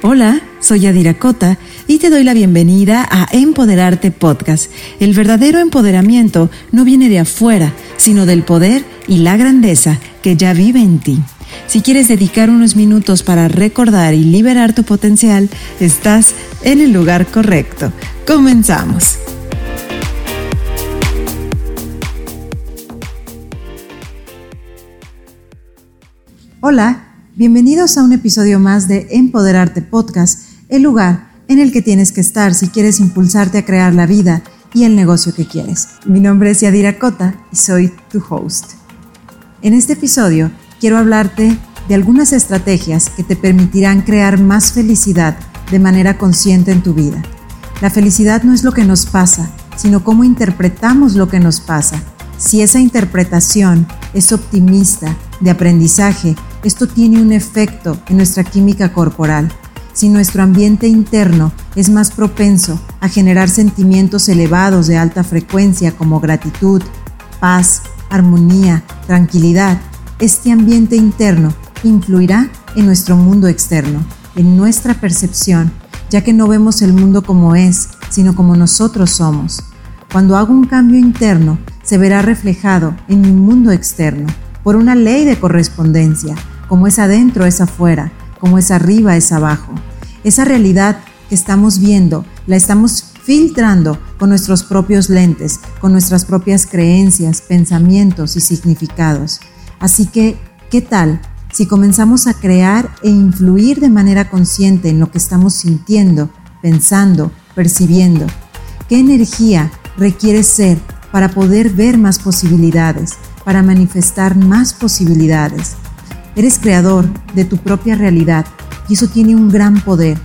Hola, soy Adira Cota y te doy la bienvenida a Empoderarte Podcast. El verdadero empoderamiento no viene de afuera, sino del poder y la grandeza que ya vive en ti. Si quieres dedicar unos minutos para recordar y liberar tu potencial, estás en el lugar correcto. Comenzamos. Hola. Bienvenidos a un episodio más de Empoderarte Podcast, el lugar en el que tienes que estar si quieres impulsarte a crear la vida y el negocio que quieres. Mi nombre es Yadira Cota y soy tu host. En este episodio quiero hablarte de algunas estrategias que te permitirán crear más felicidad de manera consciente en tu vida. La felicidad no es lo que nos pasa, sino cómo interpretamos lo que nos pasa. Si esa interpretación es optimista, de aprendizaje, esto tiene un efecto en nuestra química corporal. Si nuestro ambiente interno es más propenso a generar sentimientos elevados de alta frecuencia como gratitud, paz, armonía, tranquilidad, este ambiente interno influirá en nuestro mundo externo, en nuestra percepción, ya que no vemos el mundo como es, sino como nosotros somos. Cuando hago un cambio interno, se verá reflejado en mi mundo externo por una ley de correspondencia, como es adentro es afuera, como es arriba es abajo. Esa realidad que estamos viendo la estamos filtrando con nuestros propios lentes, con nuestras propias creencias, pensamientos y significados. Así que, ¿qué tal si comenzamos a crear e influir de manera consciente en lo que estamos sintiendo, pensando, percibiendo? ¿Qué energía requiere ser para poder ver más posibilidades, para manifestar más posibilidades. Eres creador de tu propia realidad y eso tiene un gran poder,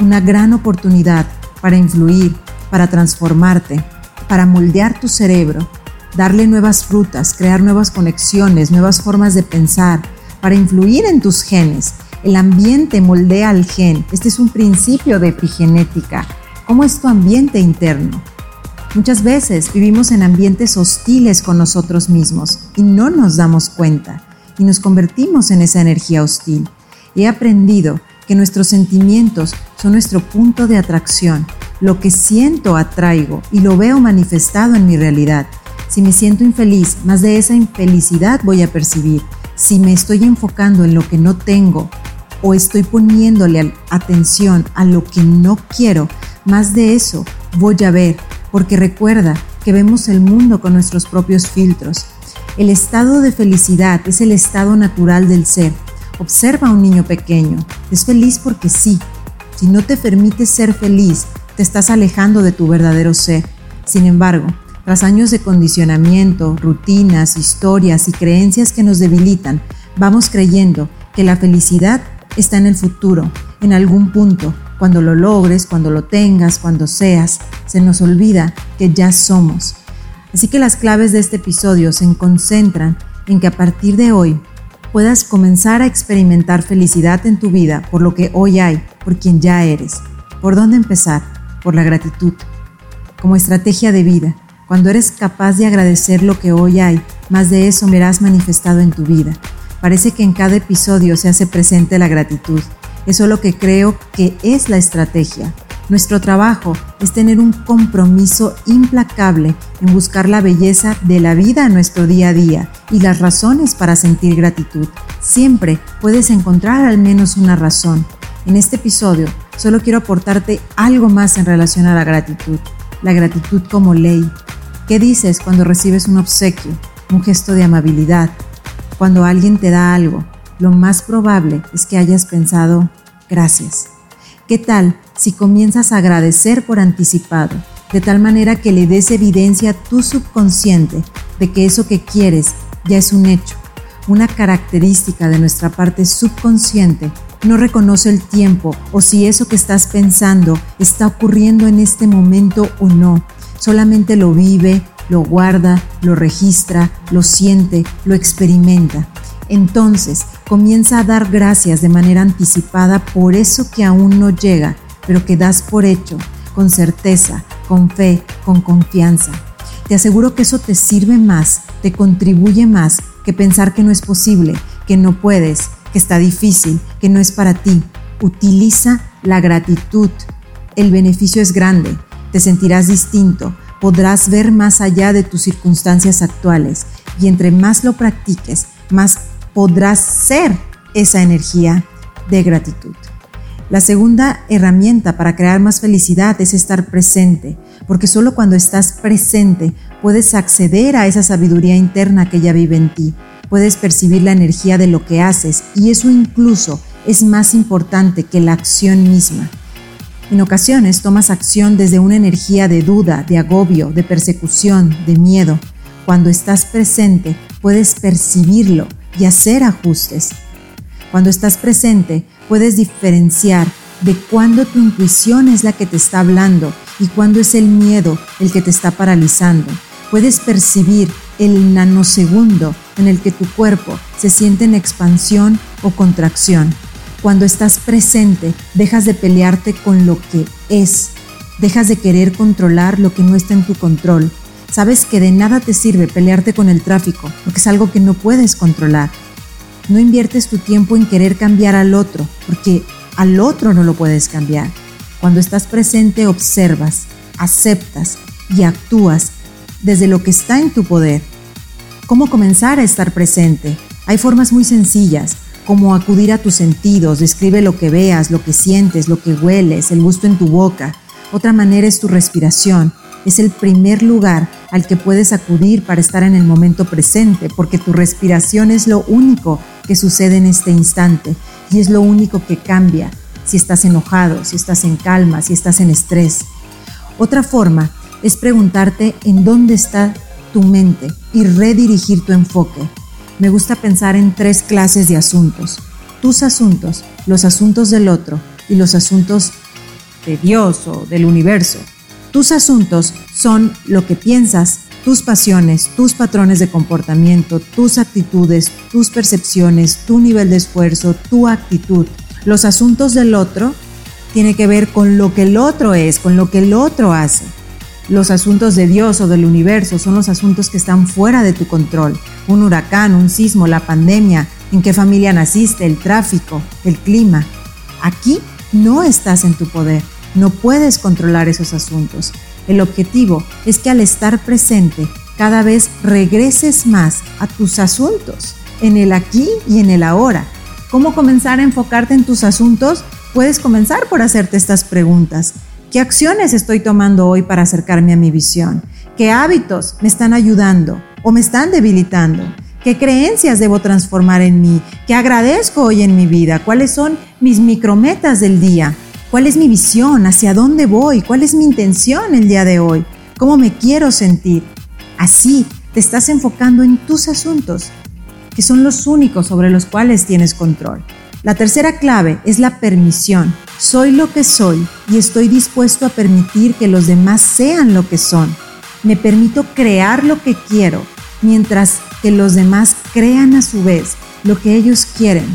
una gran oportunidad para influir, para transformarte, para moldear tu cerebro, darle nuevas frutas, crear nuevas conexiones, nuevas formas de pensar, para influir en tus genes. El ambiente moldea al gen. Este es un principio de epigenética. ¿Cómo es tu ambiente interno? Muchas veces vivimos en ambientes hostiles con nosotros mismos y no nos damos cuenta y nos convertimos en esa energía hostil. He aprendido que nuestros sentimientos son nuestro punto de atracción. Lo que siento atraigo y lo veo manifestado en mi realidad. Si me siento infeliz, más de esa infelicidad voy a percibir. Si me estoy enfocando en lo que no tengo o estoy poniéndole atención a lo que no quiero, más de eso voy a ver porque recuerda que vemos el mundo con nuestros propios filtros. El estado de felicidad es el estado natural del ser. Observa a un niño pequeño. Es feliz porque sí. Si no te permites ser feliz, te estás alejando de tu verdadero ser. Sin embargo, tras años de condicionamiento, rutinas, historias y creencias que nos debilitan, vamos creyendo que la felicidad está en el futuro, en algún punto, cuando lo logres, cuando lo tengas, cuando seas, se nos olvida que ya somos. Así que las claves de este episodio se concentran en que a partir de hoy puedas comenzar a experimentar felicidad en tu vida por lo que hoy hay, por quien ya eres. ¿Por dónde empezar? Por la gratitud. Como estrategia de vida, cuando eres capaz de agradecer lo que hoy hay, más de eso verás manifestado en tu vida. Parece que en cada episodio se hace presente la gratitud eso es lo que creo que es la estrategia. Nuestro trabajo es tener un compromiso implacable en buscar la belleza de la vida en nuestro día a día y las razones para sentir gratitud. Siempre puedes encontrar al menos una razón. En este episodio solo quiero aportarte algo más en relación a la gratitud. La gratitud como ley. ¿Qué dices cuando recibes un obsequio, un gesto de amabilidad? Cuando alguien te da algo, lo más probable es que hayas pensado, gracias. ¿Qué tal si comienzas a agradecer por anticipado, de tal manera que le des evidencia a tu subconsciente de que eso que quieres ya es un hecho? Una característica de nuestra parte subconsciente no reconoce el tiempo o si eso que estás pensando está ocurriendo en este momento o no. Solamente lo vive, lo guarda, lo registra, lo siente, lo experimenta. Entonces comienza a dar gracias de manera anticipada por eso que aún no llega, pero que das por hecho, con certeza, con fe, con confianza. Te aseguro que eso te sirve más, te contribuye más que pensar que no es posible, que no puedes, que está difícil, que no es para ti. Utiliza la gratitud. El beneficio es grande, te sentirás distinto, podrás ver más allá de tus circunstancias actuales y entre más lo practiques, más podrás ser esa energía de gratitud. La segunda herramienta para crear más felicidad es estar presente, porque solo cuando estás presente puedes acceder a esa sabiduría interna que ya vive en ti, puedes percibir la energía de lo que haces y eso incluso es más importante que la acción misma. En ocasiones tomas acción desde una energía de duda, de agobio, de persecución, de miedo. Cuando estás presente puedes percibirlo y hacer ajustes. Cuando estás presente puedes diferenciar de cuándo tu intuición es la que te está hablando y cuándo es el miedo el que te está paralizando. Puedes percibir el nanosegundo en el que tu cuerpo se siente en expansión o contracción. Cuando estás presente, dejas de pelearte con lo que es, dejas de querer controlar lo que no está en tu control. Sabes que de nada te sirve pelearte con el tráfico, porque es algo que no puedes controlar. No inviertes tu tiempo en querer cambiar al otro, porque al otro no lo puedes cambiar. Cuando estás presente observas, aceptas y actúas desde lo que está en tu poder. ¿Cómo comenzar a estar presente? Hay formas muy sencillas, como acudir a tus sentidos, describe lo que veas, lo que sientes, lo que hueles, el gusto en tu boca. Otra manera es tu respiración. Es el primer lugar al que puedes acudir para estar en el momento presente, porque tu respiración es lo único que sucede en este instante y es lo único que cambia si estás enojado, si estás en calma, si estás en estrés. Otra forma es preguntarte en dónde está tu mente y redirigir tu enfoque. Me gusta pensar en tres clases de asuntos. Tus asuntos, los asuntos del otro y los asuntos de Dios o del universo. Tus asuntos son lo que piensas, tus pasiones, tus patrones de comportamiento, tus actitudes, tus percepciones, tu nivel de esfuerzo, tu actitud. Los asuntos del otro tienen que ver con lo que el otro es, con lo que el otro hace. Los asuntos de Dios o del universo son los asuntos que están fuera de tu control. Un huracán, un sismo, la pandemia, en qué familia naciste, el tráfico, el clima. Aquí no estás en tu poder, no puedes controlar esos asuntos. El objetivo es que al estar presente cada vez regreses más a tus asuntos, en el aquí y en el ahora. ¿Cómo comenzar a enfocarte en tus asuntos? Puedes comenzar por hacerte estas preguntas. ¿Qué acciones estoy tomando hoy para acercarme a mi visión? ¿Qué hábitos me están ayudando o me están debilitando? ¿Qué creencias debo transformar en mí? ¿Qué agradezco hoy en mi vida? ¿Cuáles son mis micrometas del día? ¿Cuál es mi visión? ¿Hacia dónde voy? ¿Cuál es mi intención el día de hoy? ¿Cómo me quiero sentir? Así te estás enfocando en tus asuntos, que son los únicos sobre los cuales tienes control. La tercera clave es la permisión. Soy lo que soy y estoy dispuesto a permitir que los demás sean lo que son. Me permito crear lo que quiero, mientras que los demás crean a su vez lo que ellos quieren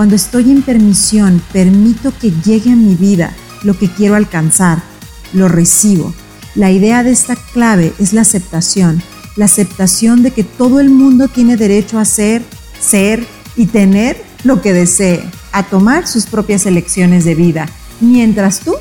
cuando estoy en permisión, permito que llegue a mi vida lo que quiero alcanzar, lo recibo. La idea de esta clave es la aceptación, la aceptación de que todo el mundo tiene derecho a ser, ser y tener lo que desee, a tomar sus propias elecciones de vida, mientras tú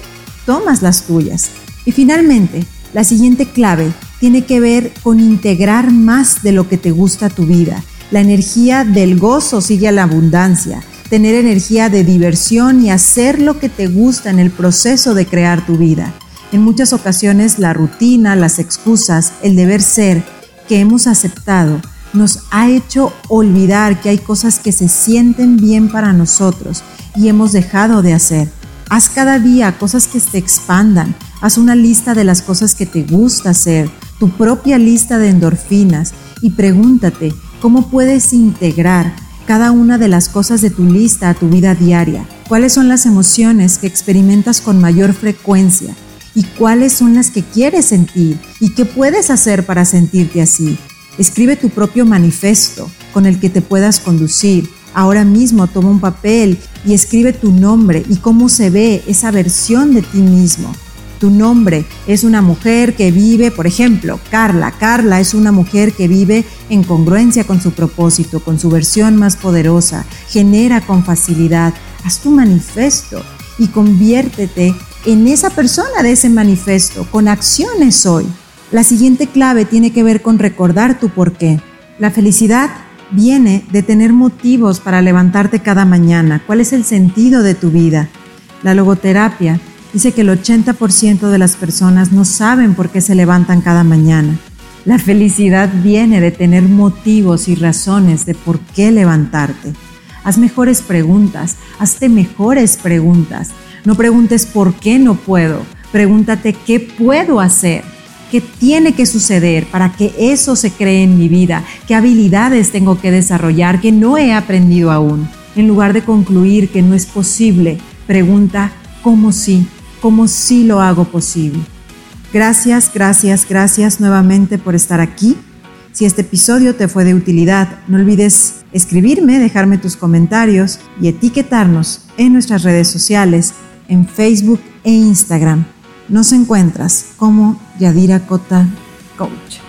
tomas las tuyas. Y finalmente, la siguiente clave tiene que ver con integrar más de lo que te gusta a tu vida. La energía del gozo sigue a la abundancia tener energía de diversión y hacer lo que te gusta en el proceso de crear tu vida. En muchas ocasiones la rutina, las excusas, el deber ser que hemos aceptado nos ha hecho olvidar que hay cosas que se sienten bien para nosotros y hemos dejado de hacer. Haz cada día cosas que te expandan. Haz una lista de las cosas que te gusta hacer, tu propia lista de endorfinas y pregúntate cómo puedes integrar cada una de las cosas de tu lista a tu vida diaria. ¿Cuáles son las emociones que experimentas con mayor frecuencia? ¿Y cuáles son las que quieres sentir? ¿Y qué puedes hacer para sentirte así? Escribe tu propio manifesto con el que te puedas conducir. Ahora mismo toma un papel y escribe tu nombre y cómo se ve esa versión de ti mismo. Tu nombre es una mujer que vive, por ejemplo, Carla. Carla es una mujer que vive en congruencia con su propósito, con su versión más poderosa, genera con facilidad. Haz tu manifiesto y conviértete en esa persona de ese manifiesto, con acciones hoy. La siguiente clave tiene que ver con recordar tu porqué. La felicidad viene de tener motivos para levantarte cada mañana. ¿Cuál es el sentido de tu vida? La logoterapia dice que el 80% de las personas no saben por qué se levantan cada mañana. La felicidad viene de tener motivos y razones de por qué levantarte. Haz mejores preguntas, hazte mejores preguntas. No preguntes por qué no puedo, pregúntate qué puedo hacer, qué tiene que suceder para que eso se cree en mi vida, qué habilidades tengo que desarrollar que no he aprendido aún. En lugar de concluir que no es posible, pregunta cómo sí, cómo sí lo hago posible. Gracias, gracias, gracias nuevamente por estar aquí. Si este episodio te fue de utilidad, no olvides escribirme, dejarme tus comentarios y etiquetarnos en nuestras redes sociales, en Facebook e Instagram. Nos encuentras como Yadira Cota Coach.